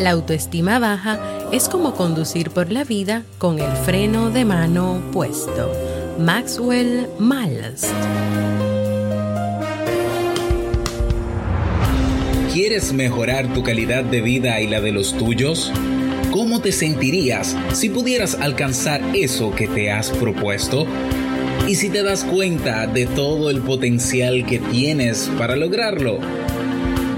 La autoestima baja es como conducir por la vida con el freno de mano puesto. Maxwell Maltz. ¿Quieres mejorar tu calidad de vida y la de los tuyos? ¿Cómo te sentirías si pudieras alcanzar eso que te has propuesto? ¿Y si te das cuenta de todo el potencial que tienes para lograrlo?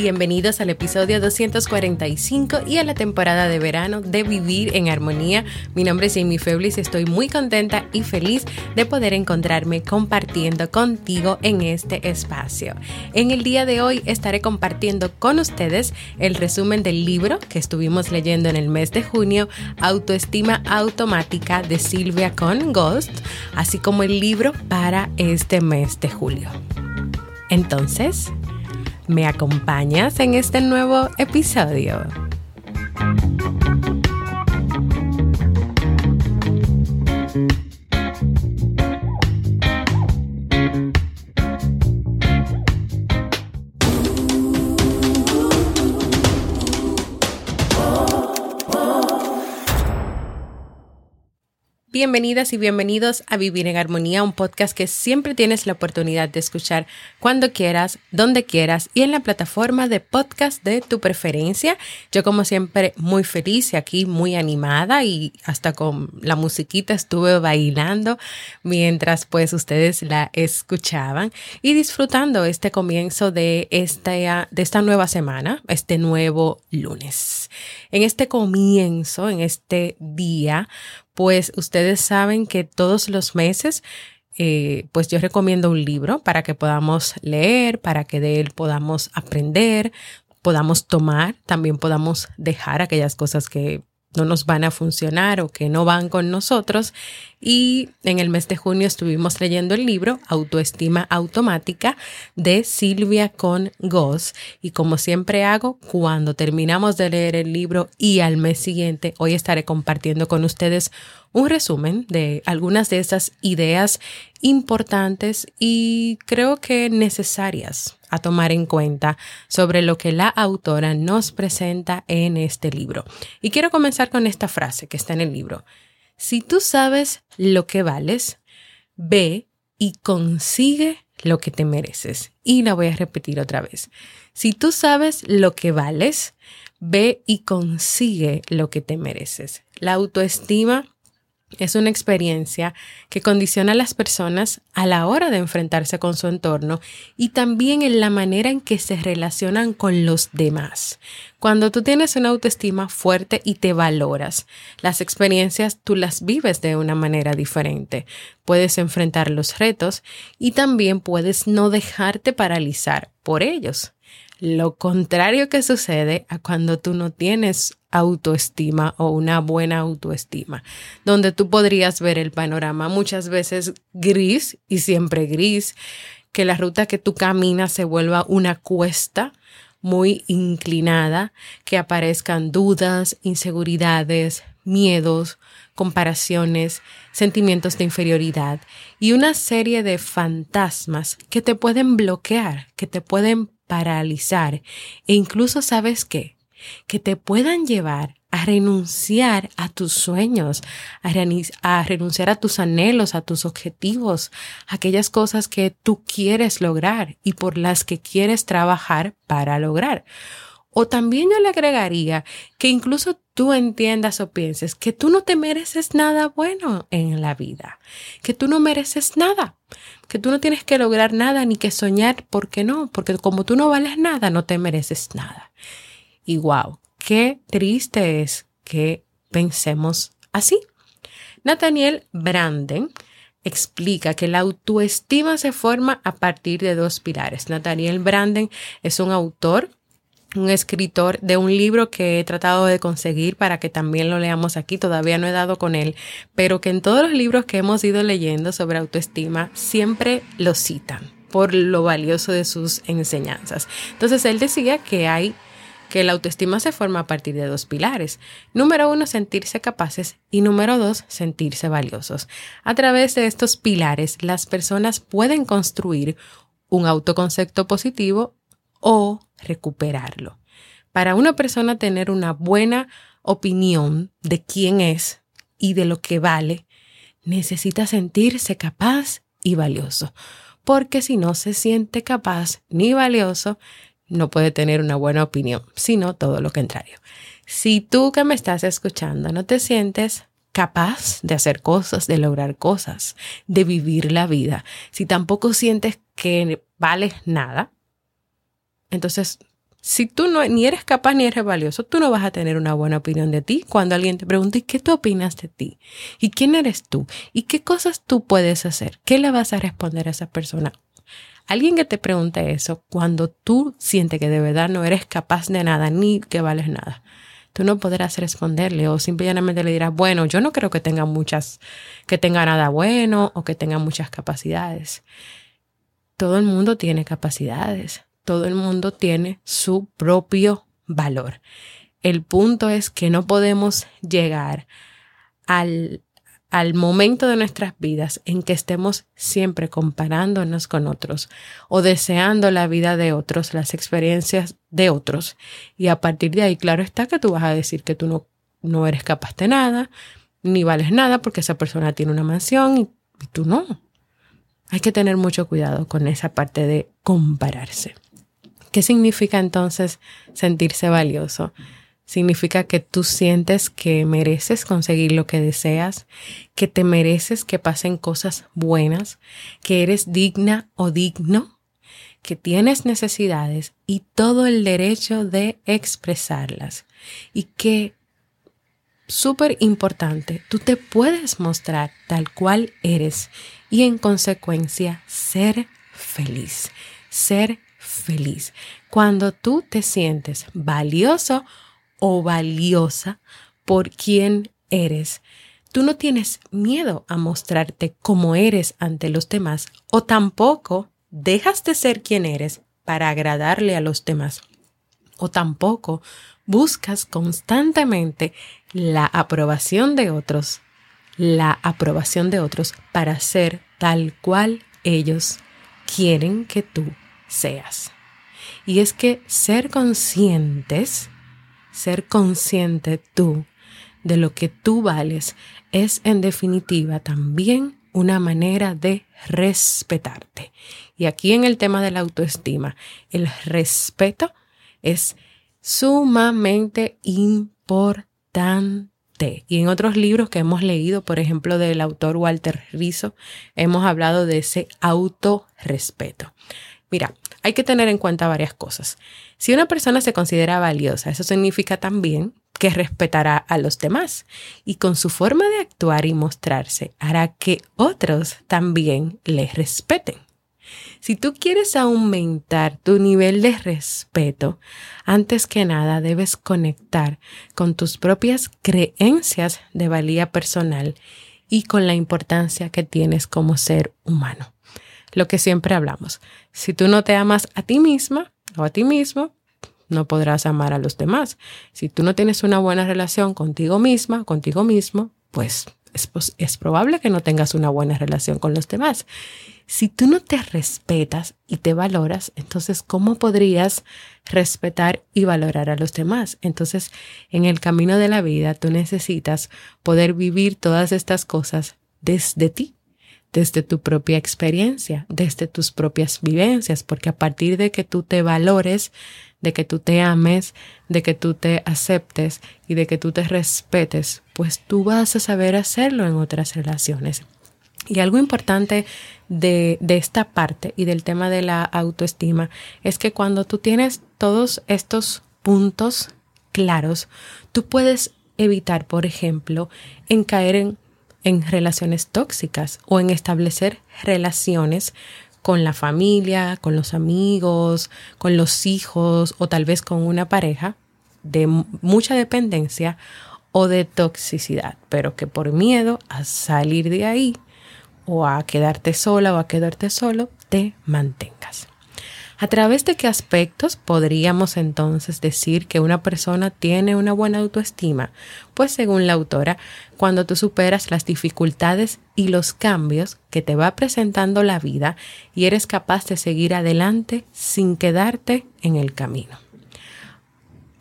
Bienvenidos al episodio 245 y a la temporada de verano de Vivir en Armonía. Mi nombre es Jamie Feblis y estoy muy contenta y feliz de poder encontrarme compartiendo contigo en este espacio. En el día de hoy estaré compartiendo con ustedes el resumen del libro que estuvimos leyendo en el mes de junio, Autoestima Automática de Silvia con Ghost, así como el libro para este mes de julio. Entonces, ¿Me acompañas en este nuevo episodio? Bienvenidas y bienvenidos a Vivir en Armonía, un podcast que siempre tienes la oportunidad de escuchar cuando quieras, donde quieras y en la plataforma de podcast de tu preferencia. Yo como siempre muy feliz y aquí muy animada y hasta con la musiquita estuve bailando mientras pues ustedes la escuchaban y disfrutando este comienzo de esta, de esta nueva semana, este nuevo lunes. En este comienzo, en este día, pues ustedes saben que todos los meses eh, pues yo recomiendo un libro para que podamos leer, para que de él podamos aprender, podamos tomar, también podamos dejar aquellas cosas que no nos van a funcionar o que no van con nosotros. Y en el mes de junio estuvimos leyendo el libro Autoestima Automática de Silvia con Goss. Y como siempre hago, cuando terminamos de leer el libro y al mes siguiente, hoy estaré compartiendo con ustedes un resumen de algunas de esas ideas importantes y creo que necesarias a tomar en cuenta sobre lo que la autora nos presenta en este libro. Y quiero comenzar con esta frase que está en el libro. Si tú sabes lo que vales, ve y consigue lo que te mereces. Y la voy a repetir otra vez. Si tú sabes lo que vales, ve y consigue lo que te mereces. La autoestima es una experiencia que condiciona a las personas a la hora de enfrentarse con su entorno y también en la manera en que se relacionan con los demás. Cuando tú tienes una autoestima fuerte y te valoras, las experiencias tú las vives de una manera diferente. Puedes enfrentar los retos y también puedes no dejarte paralizar por ellos. Lo contrario que sucede a cuando tú no tienes autoestima o una buena autoestima, donde tú podrías ver el panorama muchas veces gris y siempre gris, que la ruta que tú caminas se vuelva una cuesta muy inclinada, que aparezcan dudas, inseguridades, miedos, comparaciones, sentimientos de inferioridad y una serie de fantasmas que te pueden bloquear, que te pueden paralizar e incluso sabes qué, que te puedan llevar a renunciar a tus sueños, a, renunciar a tus anhelos, a tus objetivos, aquellas cosas que tú quieres lograr y por las que quieres trabajar para lograr. O también yo le agregaría que incluso tú entiendas o pienses que tú no te mereces nada bueno en la vida, que tú no mereces nada, que tú no tienes que lograr nada ni que soñar, porque no, porque como tú no vales nada, no te mereces nada. Y wow, qué triste es que pensemos así. Nathaniel Branden explica que la autoestima se forma a partir de dos pilares. Nathaniel Branden es un autor un escritor de un libro que he tratado de conseguir para que también lo leamos aquí. Todavía no he dado con él, pero que en todos los libros que hemos ido leyendo sobre autoestima siempre lo citan por lo valioso de sus enseñanzas. Entonces él decía que hay que la autoestima se forma a partir de dos pilares. Número uno, sentirse capaces y número dos, sentirse valiosos. A través de estos pilares, las personas pueden construir un autoconcepto positivo o recuperarlo. Para una persona tener una buena opinión de quién es y de lo que vale, necesita sentirse capaz y valioso, porque si no se siente capaz ni valioso, no puede tener una buena opinión, sino todo lo contrario. Si tú que me estás escuchando no te sientes capaz de hacer cosas, de lograr cosas, de vivir la vida, si tampoco sientes que vales nada, entonces, si tú no, ni eres capaz ni eres valioso, tú no vas a tener una buena opinión de ti cuando alguien te pregunte qué tú opinas de ti y quién eres tú y qué cosas tú puedes hacer. ¿Qué le vas a responder a esa persona? Alguien que te pregunte eso cuando tú sientes que de verdad no eres capaz de nada ni que vales nada. Tú no podrás responderle o simplemente le dirás, bueno, yo no creo que tenga muchas, que tenga nada bueno o que tenga muchas capacidades. Todo el mundo tiene capacidades todo el mundo tiene su propio valor. El punto es que no podemos llegar al, al momento de nuestras vidas en que estemos siempre comparándonos con otros o deseando la vida de otros, las experiencias de otros. Y a partir de ahí, claro está que tú vas a decir que tú no, no eres capaz de nada, ni vales nada porque esa persona tiene una mansión y, y tú no. Hay que tener mucho cuidado con esa parte de compararse. ¿Qué significa entonces sentirse valioso? Significa que tú sientes que mereces conseguir lo que deseas, que te mereces que pasen cosas buenas, que eres digna o digno, que tienes necesidades y todo el derecho de expresarlas. Y que, súper importante, tú te puedes mostrar tal cual eres y en consecuencia ser feliz, ser feliz. Cuando tú te sientes valioso o valiosa por quien eres, tú no tienes miedo a mostrarte como eres ante los demás o tampoco dejas de ser quien eres para agradarle a los demás o tampoco buscas constantemente la aprobación de otros, la aprobación de otros para ser tal cual ellos quieren que tú seas. Y es que ser conscientes, ser consciente tú de lo que tú vales, es en definitiva también una manera de respetarte. Y aquí en el tema de la autoestima, el respeto es sumamente importante. Y en otros libros que hemos leído, por ejemplo, del autor Walter Rizzo, hemos hablado de ese autorrespeto. Mira, hay que tener en cuenta varias cosas. Si una persona se considera valiosa, eso significa también que respetará a los demás y con su forma de actuar y mostrarse hará que otros también le respeten. Si tú quieres aumentar tu nivel de respeto, antes que nada debes conectar con tus propias creencias de valía personal y con la importancia que tienes como ser humano lo que siempre hablamos. Si tú no te amas a ti misma o a ti mismo, no podrás amar a los demás. Si tú no tienes una buena relación contigo misma, contigo mismo, pues es, es, probable que no tengas una buena relación con los demás. Si tú no te respetas y te valoras, entonces, ¿cómo podrías respetar y valorar a los demás? Entonces, en el camino de la vida, tú necesitas poder vivir todas estas cosas desde ti, desde tu propia experiencia, desde tus propias vivencias, porque a partir de que tú te valores, de que tú te ames, de que tú te aceptes y de que tú te respetes, pues tú vas a saber hacerlo en otras relaciones. Y algo importante de, de, esta parte y del tema de la autoestima es que cuando tú tienes todos estos puntos claros, tú puedes evitar, por ejemplo, en caer en en relaciones tóxicas o en establecer relaciones con la familia, con los amigos, con los hijos o tal vez con una pareja de mucha dependencia o de toxicidad, pero que por miedo a salir de ahí o a quedarte sola o a quedarte solo, te mantengas. ¿A través de qué aspectos podríamos entonces decir que una persona tiene una buena autoestima? Pues según la autora, cuando tú superas las dificultades y los cambios que te va presentando la vida y eres capaz de seguir adelante sin quedarte en el camino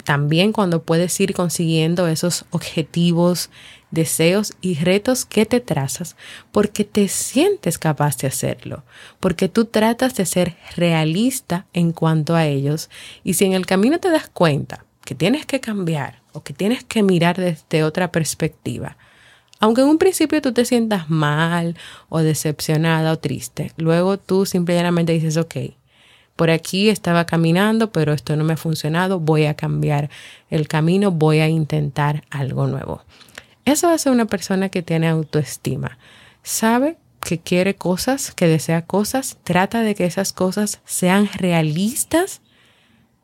también cuando puedes ir consiguiendo esos objetivos, deseos y retos que te trazas porque te sientes capaz de hacerlo, porque tú tratas de ser realista en cuanto a ellos y si en el camino te das cuenta que tienes que cambiar o que tienes que mirar desde otra perspectiva, aunque en un principio tú te sientas mal o decepcionada o triste, luego tú simplemente dices, ok, por aquí estaba caminando, pero esto no me ha funcionado, voy a cambiar el camino, voy a intentar algo nuevo. Eso hace una persona que tiene autoestima. Sabe que quiere cosas, que desea cosas, trata de que esas cosas sean realistas,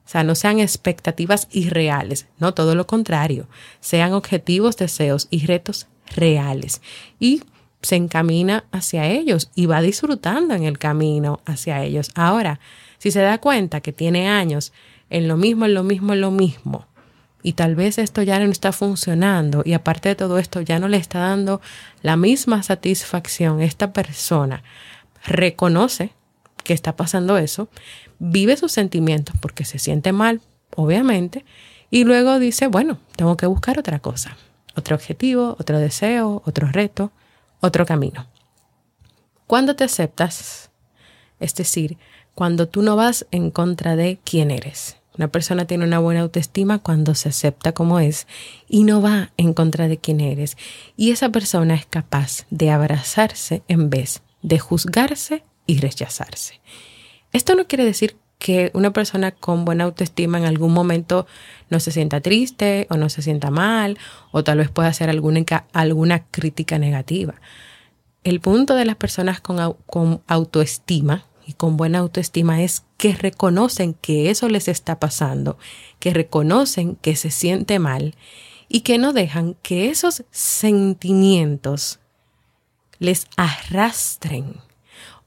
o sea, no sean expectativas irreales, no todo lo contrario, sean objetivos, deseos y retos reales. Y se encamina hacia ellos y va disfrutando en el camino hacia ellos. Ahora, si se da cuenta que tiene años en lo mismo, en lo mismo, en lo mismo, y tal vez esto ya no está funcionando y aparte de todo esto ya no le está dando la misma satisfacción, esta persona reconoce que está pasando eso, vive sus sentimientos porque se siente mal, obviamente, y luego dice, bueno, tengo que buscar otra cosa, otro objetivo, otro deseo, otro reto, otro camino. Cuando te aceptas, es decir, cuando tú no vas en contra de quién eres. Una persona tiene una buena autoestima cuando se acepta como es y no va en contra de quién eres. Y esa persona es capaz de abrazarse en vez de juzgarse y rechazarse. Esto no quiere decir que una persona con buena autoestima en algún momento no se sienta triste o no se sienta mal o tal vez pueda hacer alguna, alguna crítica negativa. El punto de las personas con, con autoestima y con buena autoestima es que reconocen que eso les está pasando, que reconocen que se siente mal y que no dejan que esos sentimientos les arrastren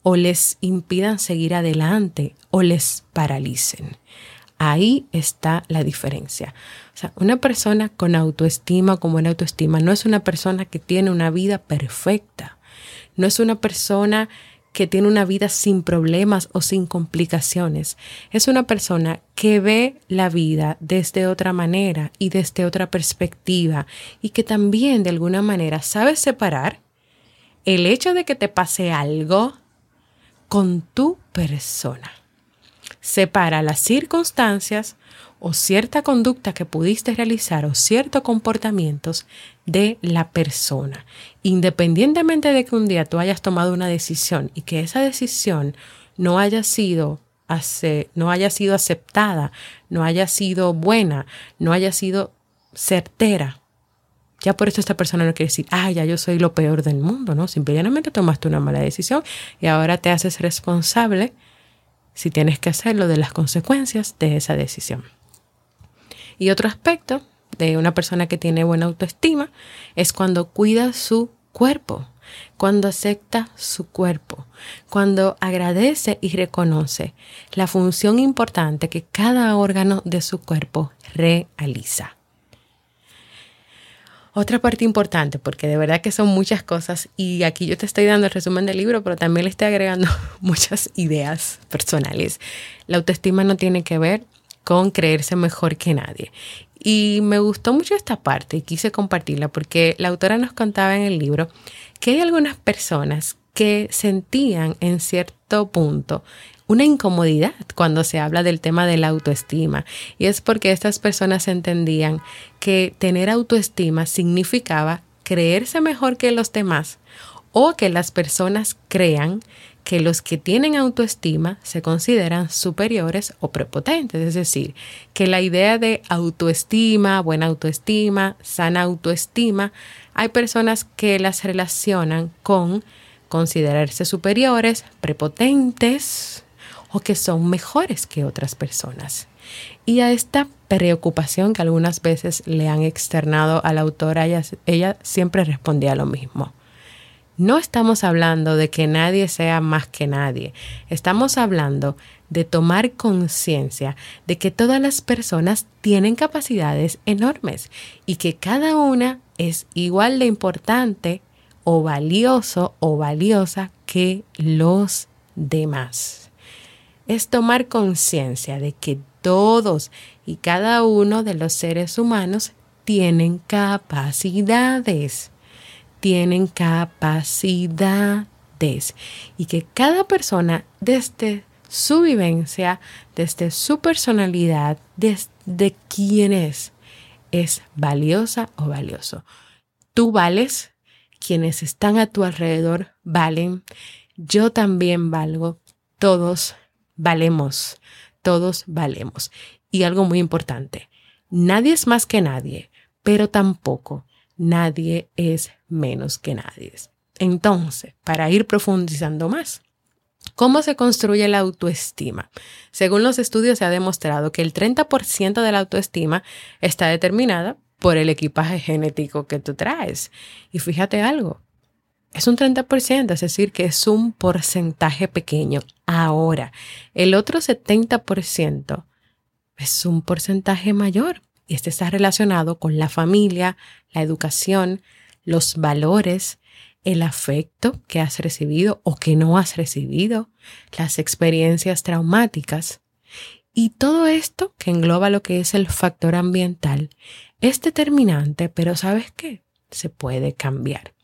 o les impidan seguir adelante o les paralicen. Ahí está la diferencia. O sea, una persona con autoestima, con buena autoestima, no es una persona que tiene una vida perfecta. No es una persona que tiene una vida sin problemas o sin complicaciones. Es una persona que ve la vida desde otra manera y desde otra perspectiva y que también de alguna manera sabe separar el hecho de que te pase algo con tu persona. Separa las circunstancias o cierta conducta que pudiste realizar o ciertos comportamientos de la persona. Independientemente de que un día tú hayas tomado una decisión y que esa decisión no haya sido no haya sido aceptada, no haya sido buena, no haya sido certera. Ya por eso esta persona no quiere decir, ah, ya yo soy lo peor del mundo, ¿no? Simplemente tomaste una mala decisión y ahora te haces responsable, si tienes que hacerlo, de las consecuencias de esa decisión. Y otro aspecto de una persona que tiene buena autoestima es cuando cuida su cuerpo, cuando acepta su cuerpo, cuando agradece y reconoce la función importante que cada órgano de su cuerpo realiza. Otra parte importante, porque de verdad que son muchas cosas y aquí yo te estoy dando el resumen del libro, pero también le estoy agregando muchas ideas personales. La autoestima no tiene que ver con creerse mejor que nadie. Y me gustó mucho esta parte y quise compartirla porque la autora nos contaba en el libro que hay algunas personas que sentían en cierto punto una incomodidad cuando se habla del tema de la autoestima. Y es porque estas personas entendían que tener autoestima significaba creerse mejor que los demás o que las personas crean que los que tienen autoestima se consideran superiores o prepotentes. Es decir, que la idea de autoestima, buena autoestima, sana autoestima, hay personas que las relacionan con considerarse superiores, prepotentes o que son mejores que otras personas. Y a esta preocupación que algunas veces le han externado a la autora, ella, ella siempre respondía lo mismo. No estamos hablando de que nadie sea más que nadie. Estamos hablando de tomar conciencia de que todas las personas tienen capacidades enormes y que cada una es igual de importante o valioso o valiosa que los demás. Es tomar conciencia de que todos y cada uno de los seres humanos tienen capacidades tienen capacidades y que cada persona desde su vivencia, desde su personalidad, desde quién es, es valiosa o valioso. Tú vales, quienes están a tu alrededor valen, yo también valgo, todos valemos, todos valemos. Y algo muy importante, nadie es más que nadie, pero tampoco nadie es menos que nadie. Entonces, para ir profundizando más, ¿Cómo se construye la autoestima? Según los estudios se ha demostrado que el 30% de la autoestima está determinada por el equipaje genético que tú traes. Y fíjate algo, es un 30%, es decir, que es un porcentaje pequeño. Ahora, el otro 70% es un porcentaje mayor. Y este está relacionado con la familia, la educación, los valores, el afecto que has recibido o que no has recibido, las experiencias traumáticas. Y todo esto que engloba lo que es el factor ambiental es determinante, pero ¿sabes qué? Se puede cambiar.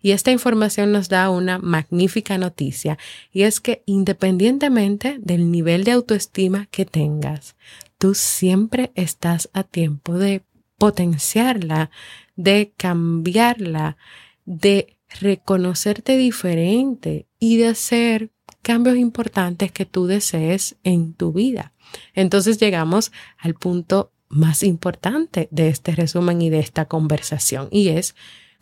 Y esta información nos da una magnífica noticia y es que independientemente del nivel de autoestima que tengas, tú siempre estás a tiempo de potenciarla, de cambiarla, de reconocerte diferente y de hacer cambios importantes que tú desees en tu vida. Entonces llegamos al punto más importante de este resumen y de esta conversación y es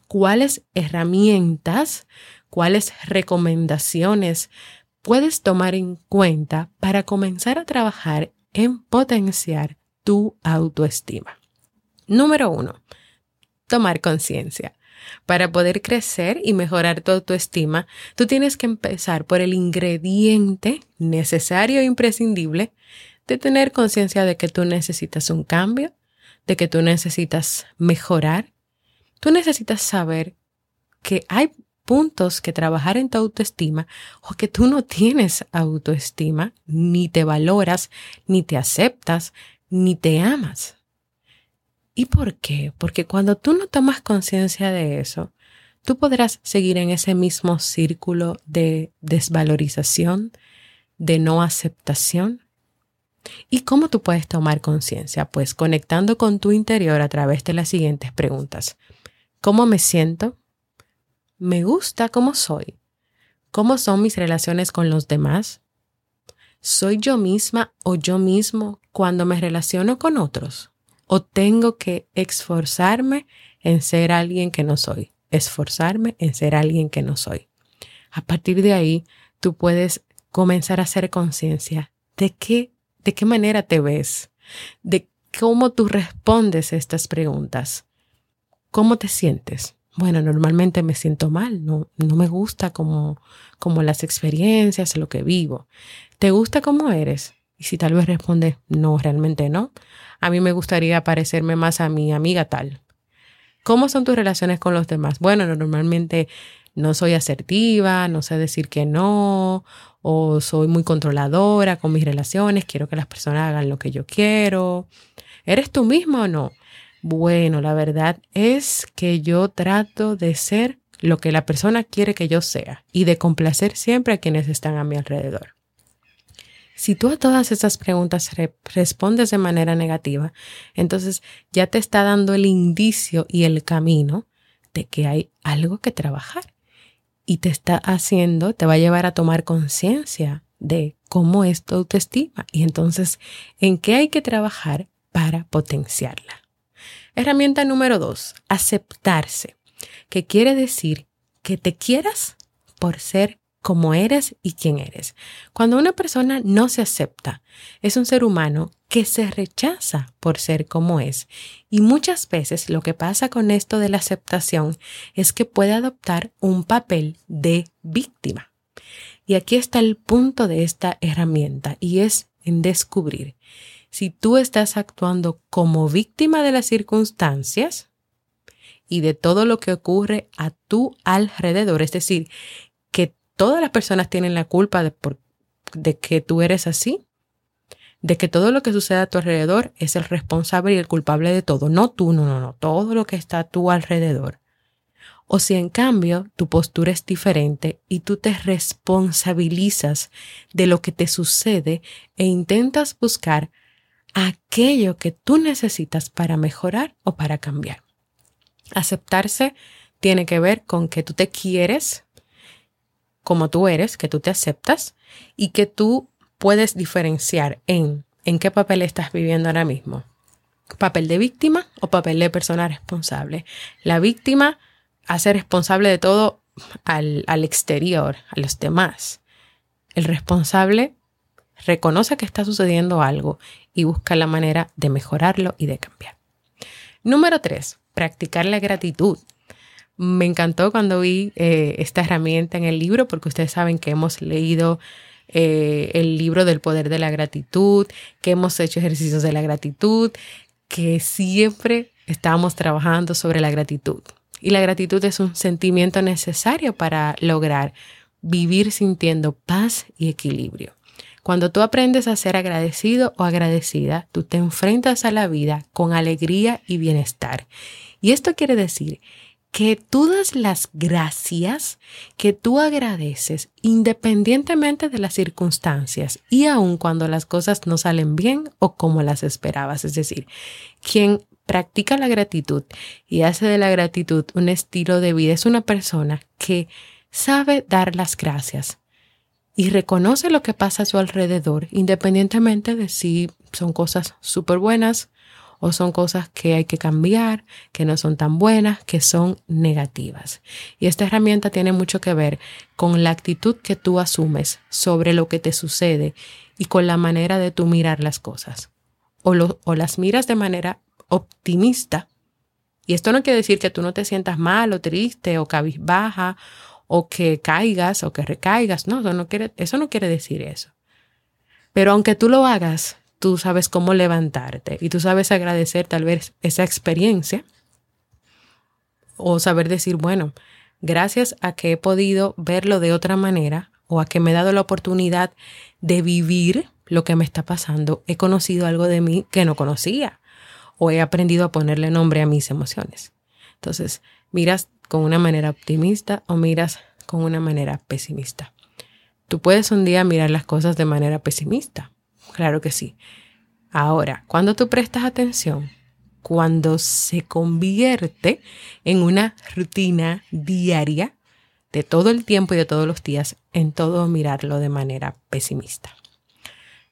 cuáles herramientas, cuáles recomendaciones puedes tomar en cuenta para comenzar a trabajar en potenciar tu autoestima. Número uno, tomar conciencia. Para poder crecer y mejorar tu autoestima, tú tienes que empezar por el ingrediente necesario e imprescindible de tener conciencia de que tú necesitas un cambio, de que tú necesitas mejorar. Tú necesitas saber que hay que trabajar en tu autoestima o que tú no tienes autoestima, ni te valoras, ni te aceptas, ni te amas. ¿Y por qué? Porque cuando tú no tomas conciencia de eso, tú podrás seguir en ese mismo círculo de desvalorización, de no aceptación. ¿Y cómo tú puedes tomar conciencia? Pues conectando con tu interior a través de las siguientes preguntas. ¿Cómo me siento? ¿Me gusta cómo soy? ¿Cómo son mis relaciones con los demás? ¿Soy yo misma o yo mismo cuando me relaciono con otros? o tengo que esforzarme en ser alguien que no soy, esforzarme en ser alguien que no soy. A partir de ahí, tú puedes comenzar a hacer conciencia de qué, de qué manera te ves, de cómo tú respondes a estas preguntas, cómo te sientes. Bueno, normalmente me siento mal, no, no me gusta como, como las experiencias, lo que vivo. ¿Te gusta cómo eres? Y si tal vez responde, no, realmente no, a mí me gustaría parecerme más a mi amiga tal. ¿Cómo son tus relaciones con los demás? Bueno, normalmente no soy asertiva, no sé decir que no, o soy muy controladora con mis relaciones, quiero que las personas hagan lo que yo quiero. ¿Eres tú mismo o no? Bueno, la verdad es que yo trato de ser lo que la persona quiere que yo sea y de complacer siempre a quienes están a mi alrededor. Si tú a todas esas preguntas respondes de manera negativa, entonces ya te está dando el indicio y el camino de que hay algo que trabajar y te está haciendo, te va a llevar a tomar conciencia de cómo es tu autoestima y entonces en qué hay que trabajar para potenciarla. Herramienta número dos, aceptarse, que quiere decir que te quieras por ser como eres y quién eres. Cuando una persona no se acepta, es un ser humano que se rechaza por ser como es. Y muchas veces lo que pasa con esto de la aceptación es que puede adoptar un papel de víctima. Y aquí está el punto de esta herramienta y es en descubrir si tú estás actuando como víctima de las circunstancias y de todo lo que ocurre a tu alrededor, es decir, que todas las personas tienen la culpa de, que tú eres así, de que todo lo que sucede a tu alrededor es el responsable y el culpable de todo, no tú, no, no, no, todo lo que está a tu alrededor. O si en cambio tu postura es diferente y tú te responsabilizas de lo que te sucede e intentas buscar aquello que tú necesitas para mejorar o para cambiar. Aceptarse tiene que ver con que tú te quieres como tú eres, que tú te aceptas y que tú puedes diferenciar en en qué papel estás viviendo ahora mismo. Papel de víctima o papel de persona responsable. La víctima hace responsable de todo al, al exterior, a los demás. El responsable reconoce que está sucediendo algo y busca la manera de mejorarlo y de cambiar. Número tres, practicar la gratitud. Me encantó cuando vi eh, esta herramienta en el libro porque ustedes saben que hemos leído eh, el libro del poder de la gratitud, que hemos hecho ejercicios de la gratitud, que siempre estamos trabajando sobre la gratitud. Y la gratitud es un sentimiento necesario para lograr vivir sintiendo paz y equilibrio. Cuando tú aprendes a ser agradecido o agradecida, tú te enfrentas a la vida con alegría y bienestar. Y esto quiere decir que tú das las gracias, que tú agradeces independientemente de las circunstancias y aun cuando las cosas no salen bien o como las esperabas. Es decir, quien practica la gratitud y hace de la gratitud un estilo de vida es una persona que sabe dar las gracias y reconoce lo que pasa a su alrededor, independientemente de si son cosas súper buenas o son cosas que hay que cambiar, que no son tan buenas, que son negativas. Y esta herramienta tiene mucho que ver con la actitud que tú asumes sobre lo que te sucede y con la manera de tú mirar las cosas. O, o las miras de manera optimista. Y esto no quiere decir que tú no te sientas mal o triste o cabizbaja o que caigas o que recaigas. No, eso no quiere, eso no quiere decir eso. Pero aunque tú lo hagas tú sabes cómo levantarte y tú sabes agradecer tal vez esa experiencia o saber decir, bueno, gracias a que he podido verlo de otra manera o a que me he dado la oportunidad de vivir lo que me está pasando, he conocido algo de mí que no conocía o he aprendido a ponerle nombre a mis emociones. Entonces, miras con una manera optimista o miras con una manera pesimista. Tú puedes un día mirar las cosas de manera pesimista, Claro que sí. Ahora, cuando tú prestas atención, cuando se convierte en una rutina diaria de todo el tiempo y de todos los días, en todo mirarlo de manera pesimista.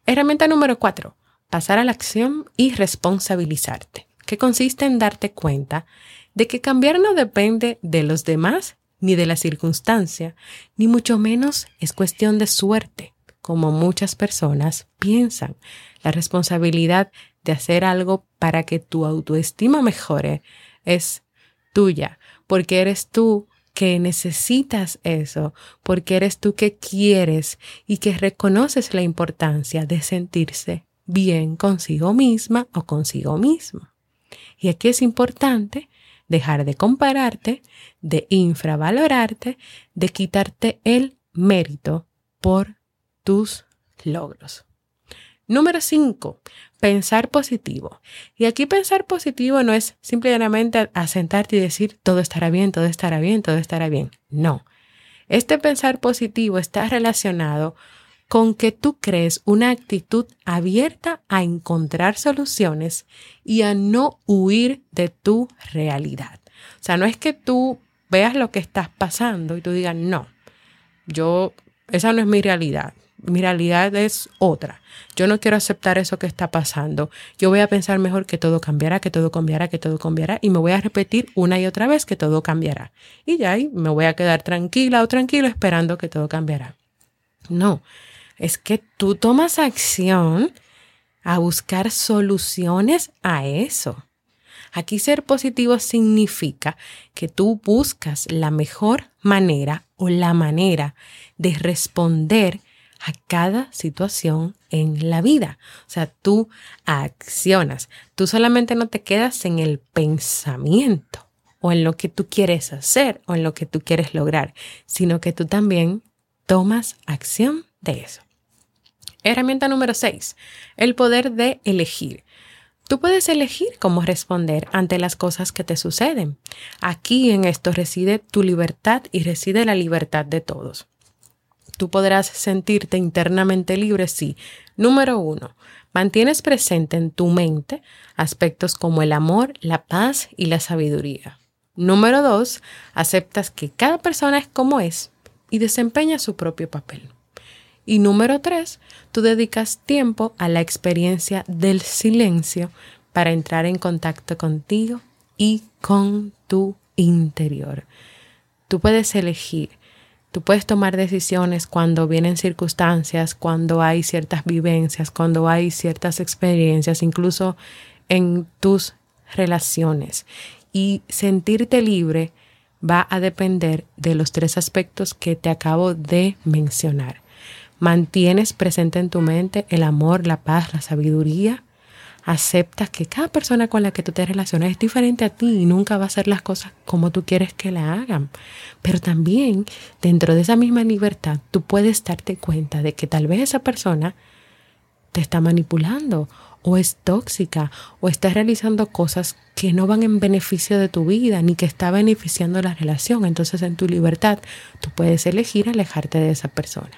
Herramienta número cuatro, pasar a la acción y responsabilizarte, que consiste en darte cuenta de que cambiar no depende de los demás ni de la circunstancia, ni mucho menos es cuestión de suerte como muchas personas piensan. La responsabilidad de hacer algo para que tu autoestima mejore es tuya, porque eres tú que necesitas eso, porque eres tú que quieres y que reconoces la importancia de sentirse bien consigo misma o consigo mismo. Y aquí es importante dejar de compararte, de infravalorarte, de quitarte el mérito por tus logros. Número 5, pensar positivo. Y aquí pensar positivo no es simplemente asentarte y decir todo estará bien, todo estará bien, todo estará bien. No. Este pensar positivo está relacionado con que tú crees una actitud abierta a encontrar soluciones y a no huir de tu realidad. O sea, no es que tú veas lo que estás pasando y tú digas, no, yo, esa no es mi realidad mi realidad es otra. Yo no quiero aceptar eso que está pasando. Yo voy a pensar mejor que todo cambiará, que todo cambiará, que todo cambiará y me voy a repetir una y otra vez que todo cambiará. Y ya ahí me voy a quedar tranquila o tranquilo esperando que todo cambiará. No, es que tú tomas acción a buscar soluciones a eso. Aquí ser positivo significa que tú buscas la mejor manera o la manera de responder a cada situación en la vida. O sea, tú accionas. Tú solamente no te quedas en el pensamiento o en lo que tú quieres hacer o en lo que tú quieres lograr, sino que tú también tomas acción de eso. Herramienta número 6. El poder de elegir. Tú puedes elegir cómo responder ante las cosas que te suceden. Aquí en esto reside tu libertad y reside la libertad de todos tú podrás sentirte internamente libre si, número uno, mantienes presente en tu mente aspectos como el amor, la paz y la sabiduría. Número dos, aceptas que cada persona es como es y desempeña su propio papel. Y número tres, tú dedicas tiempo a la experiencia del silencio para entrar en contacto contigo y con tu interior. Tú puedes elegir Tú puedes tomar decisiones cuando vienen circunstancias, cuando hay ciertas vivencias, cuando hay ciertas experiencias, incluso en tus relaciones. Y sentirte libre va a depender de los tres aspectos que te acabo de mencionar. Mantienes presente en tu mente el amor, la paz, la sabiduría, aceptas que cada persona con la que tú te relacionas es diferente a ti y nunca va a hacer las cosas como tú quieres que la hagan. Pero también dentro de esa misma libertad tú puedes darte cuenta de que tal vez esa persona te está manipulando o es tóxica o está realizando cosas que no van en beneficio de tu vida ni que está beneficiando la relación. Entonces en tu libertad tú puedes elegir alejarte de esa persona.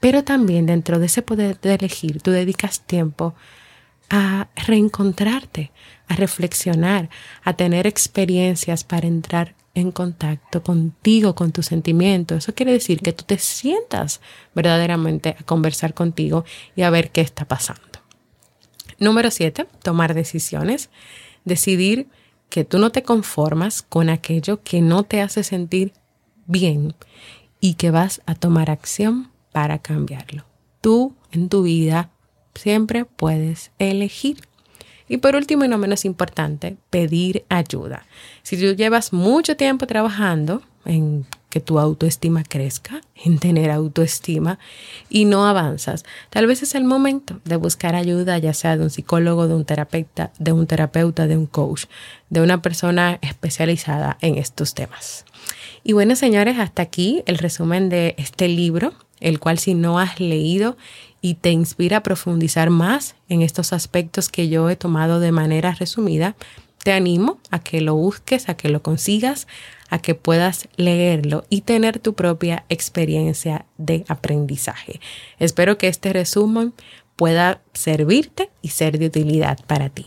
Pero también dentro de ese poder de elegir tú dedicas tiempo a reencontrarte, a reflexionar, a tener experiencias para entrar en contacto contigo, con tus sentimientos. Eso quiere decir que tú te sientas verdaderamente a conversar contigo y a ver qué está pasando. Número siete, tomar decisiones. Decidir que tú no te conformas con aquello que no te hace sentir bien y que vas a tomar acción para cambiarlo. Tú en tu vida Siempre puedes elegir. Y por último y no menos importante, pedir ayuda. Si tú llevas mucho tiempo trabajando en que tu autoestima crezca, en tener autoestima y no avanzas, tal vez es el momento de buscar ayuda, ya sea de un psicólogo, de un terapeuta, de un terapeuta, de un coach, de una persona especializada en estos temas. Y bueno, señores, hasta aquí el resumen de este libro, el cual si no has leído y te inspira a profundizar más en estos aspectos que yo he tomado de manera resumida, te animo a que lo busques, a que lo consigas, a que puedas leerlo y tener tu propia experiencia de aprendizaje. Espero que este resumen pueda servirte y ser de utilidad para ti.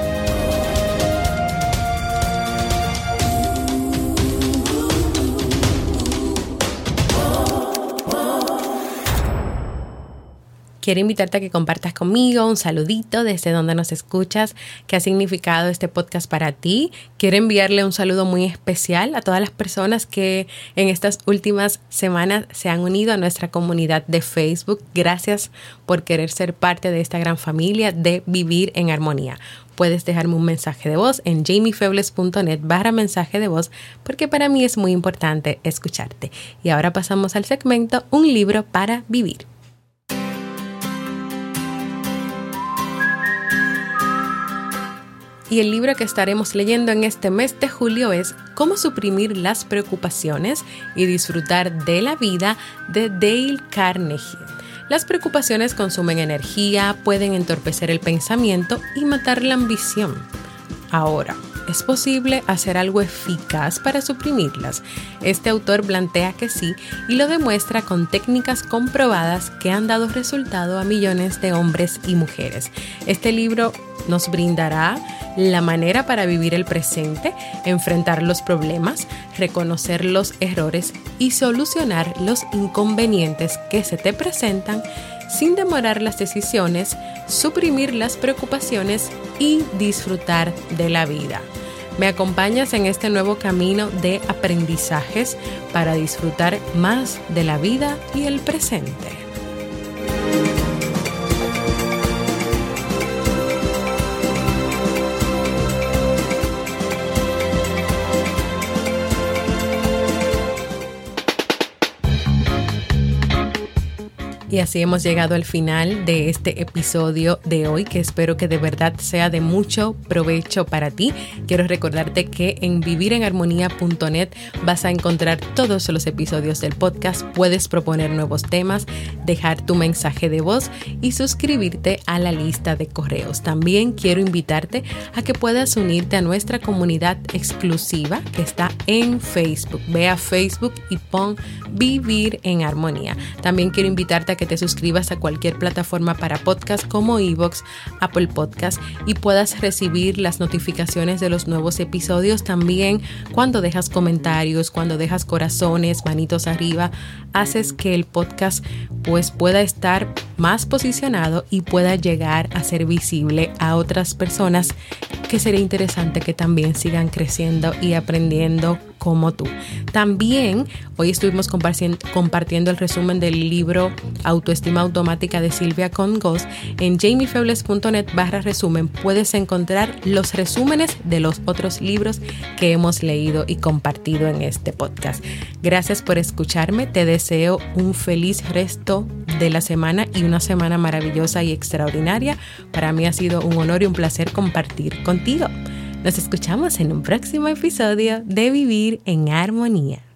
Quiero invitarte a que compartas conmigo un saludito desde donde nos escuchas, qué ha significado este podcast para ti. Quiero enviarle un saludo muy especial a todas las personas que en estas últimas semanas se han unido a nuestra comunidad de Facebook. Gracias por querer ser parte de esta gran familia de Vivir en Armonía. Puedes dejarme un mensaje de voz en jamiefebles.net barra mensaje de voz porque para mí es muy importante escucharte. Y ahora pasamos al segmento Un libro para vivir. Y el libro que estaremos leyendo en este mes de julio es Cómo suprimir las preocupaciones y disfrutar de la vida de Dale Carnegie. Las preocupaciones consumen energía, pueden entorpecer el pensamiento y matar la ambición. Ahora, ¿Es posible hacer algo eficaz para suprimirlas? Este autor plantea que sí y lo demuestra con técnicas comprobadas que han dado resultado a millones de hombres y mujeres. Este libro nos brindará la manera para vivir el presente, enfrentar los problemas, reconocer los errores y solucionar los inconvenientes que se te presentan sin demorar las decisiones, suprimir las preocupaciones y disfrutar de la vida. Me acompañas en este nuevo camino de aprendizajes para disfrutar más de la vida y el presente. Y así hemos llegado al final de este episodio de hoy, que espero que de verdad sea de mucho provecho para ti. Quiero recordarte que en vivirenarmonía.net vas a encontrar todos los episodios del podcast, puedes proponer nuevos temas, dejar tu mensaje de voz y suscribirte a la lista de correos. También quiero invitarte a que puedas unirte a nuestra comunidad exclusiva que está en Facebook. Ve a Facebook y pon Vivir en Armonía. También quiero invitarte a que te suscribas a cualquier plataforma para podcast como Evox, Apple Podcast y puedas recibir las notificaciones de los nuevos episodios también. Cuando dejas comentarios, cuando dejas corazones, manitos arriba, haces que el podcast pues pueda estar más posicionado y pueda llegar a ser visible a otras personas que sería interesante que también sigan creciendo y aprendiendo como tú. También hoy estuvimos compartiendo el resumen del libro Autoestima Automática de Silvia Congos. En jamiefebles.net barra resumen puedes encontrar los resúmenes de los otros libros que hemos leído y compartido en este podcast. Gracias por escucharme. Te deseo un feliz de la semana y una semana maravillosa y extraordinaria. Para mí ha sido un honor y un placer compartir contigo. Nos escuchamos en un próximo episodio de Vivir en Armonía.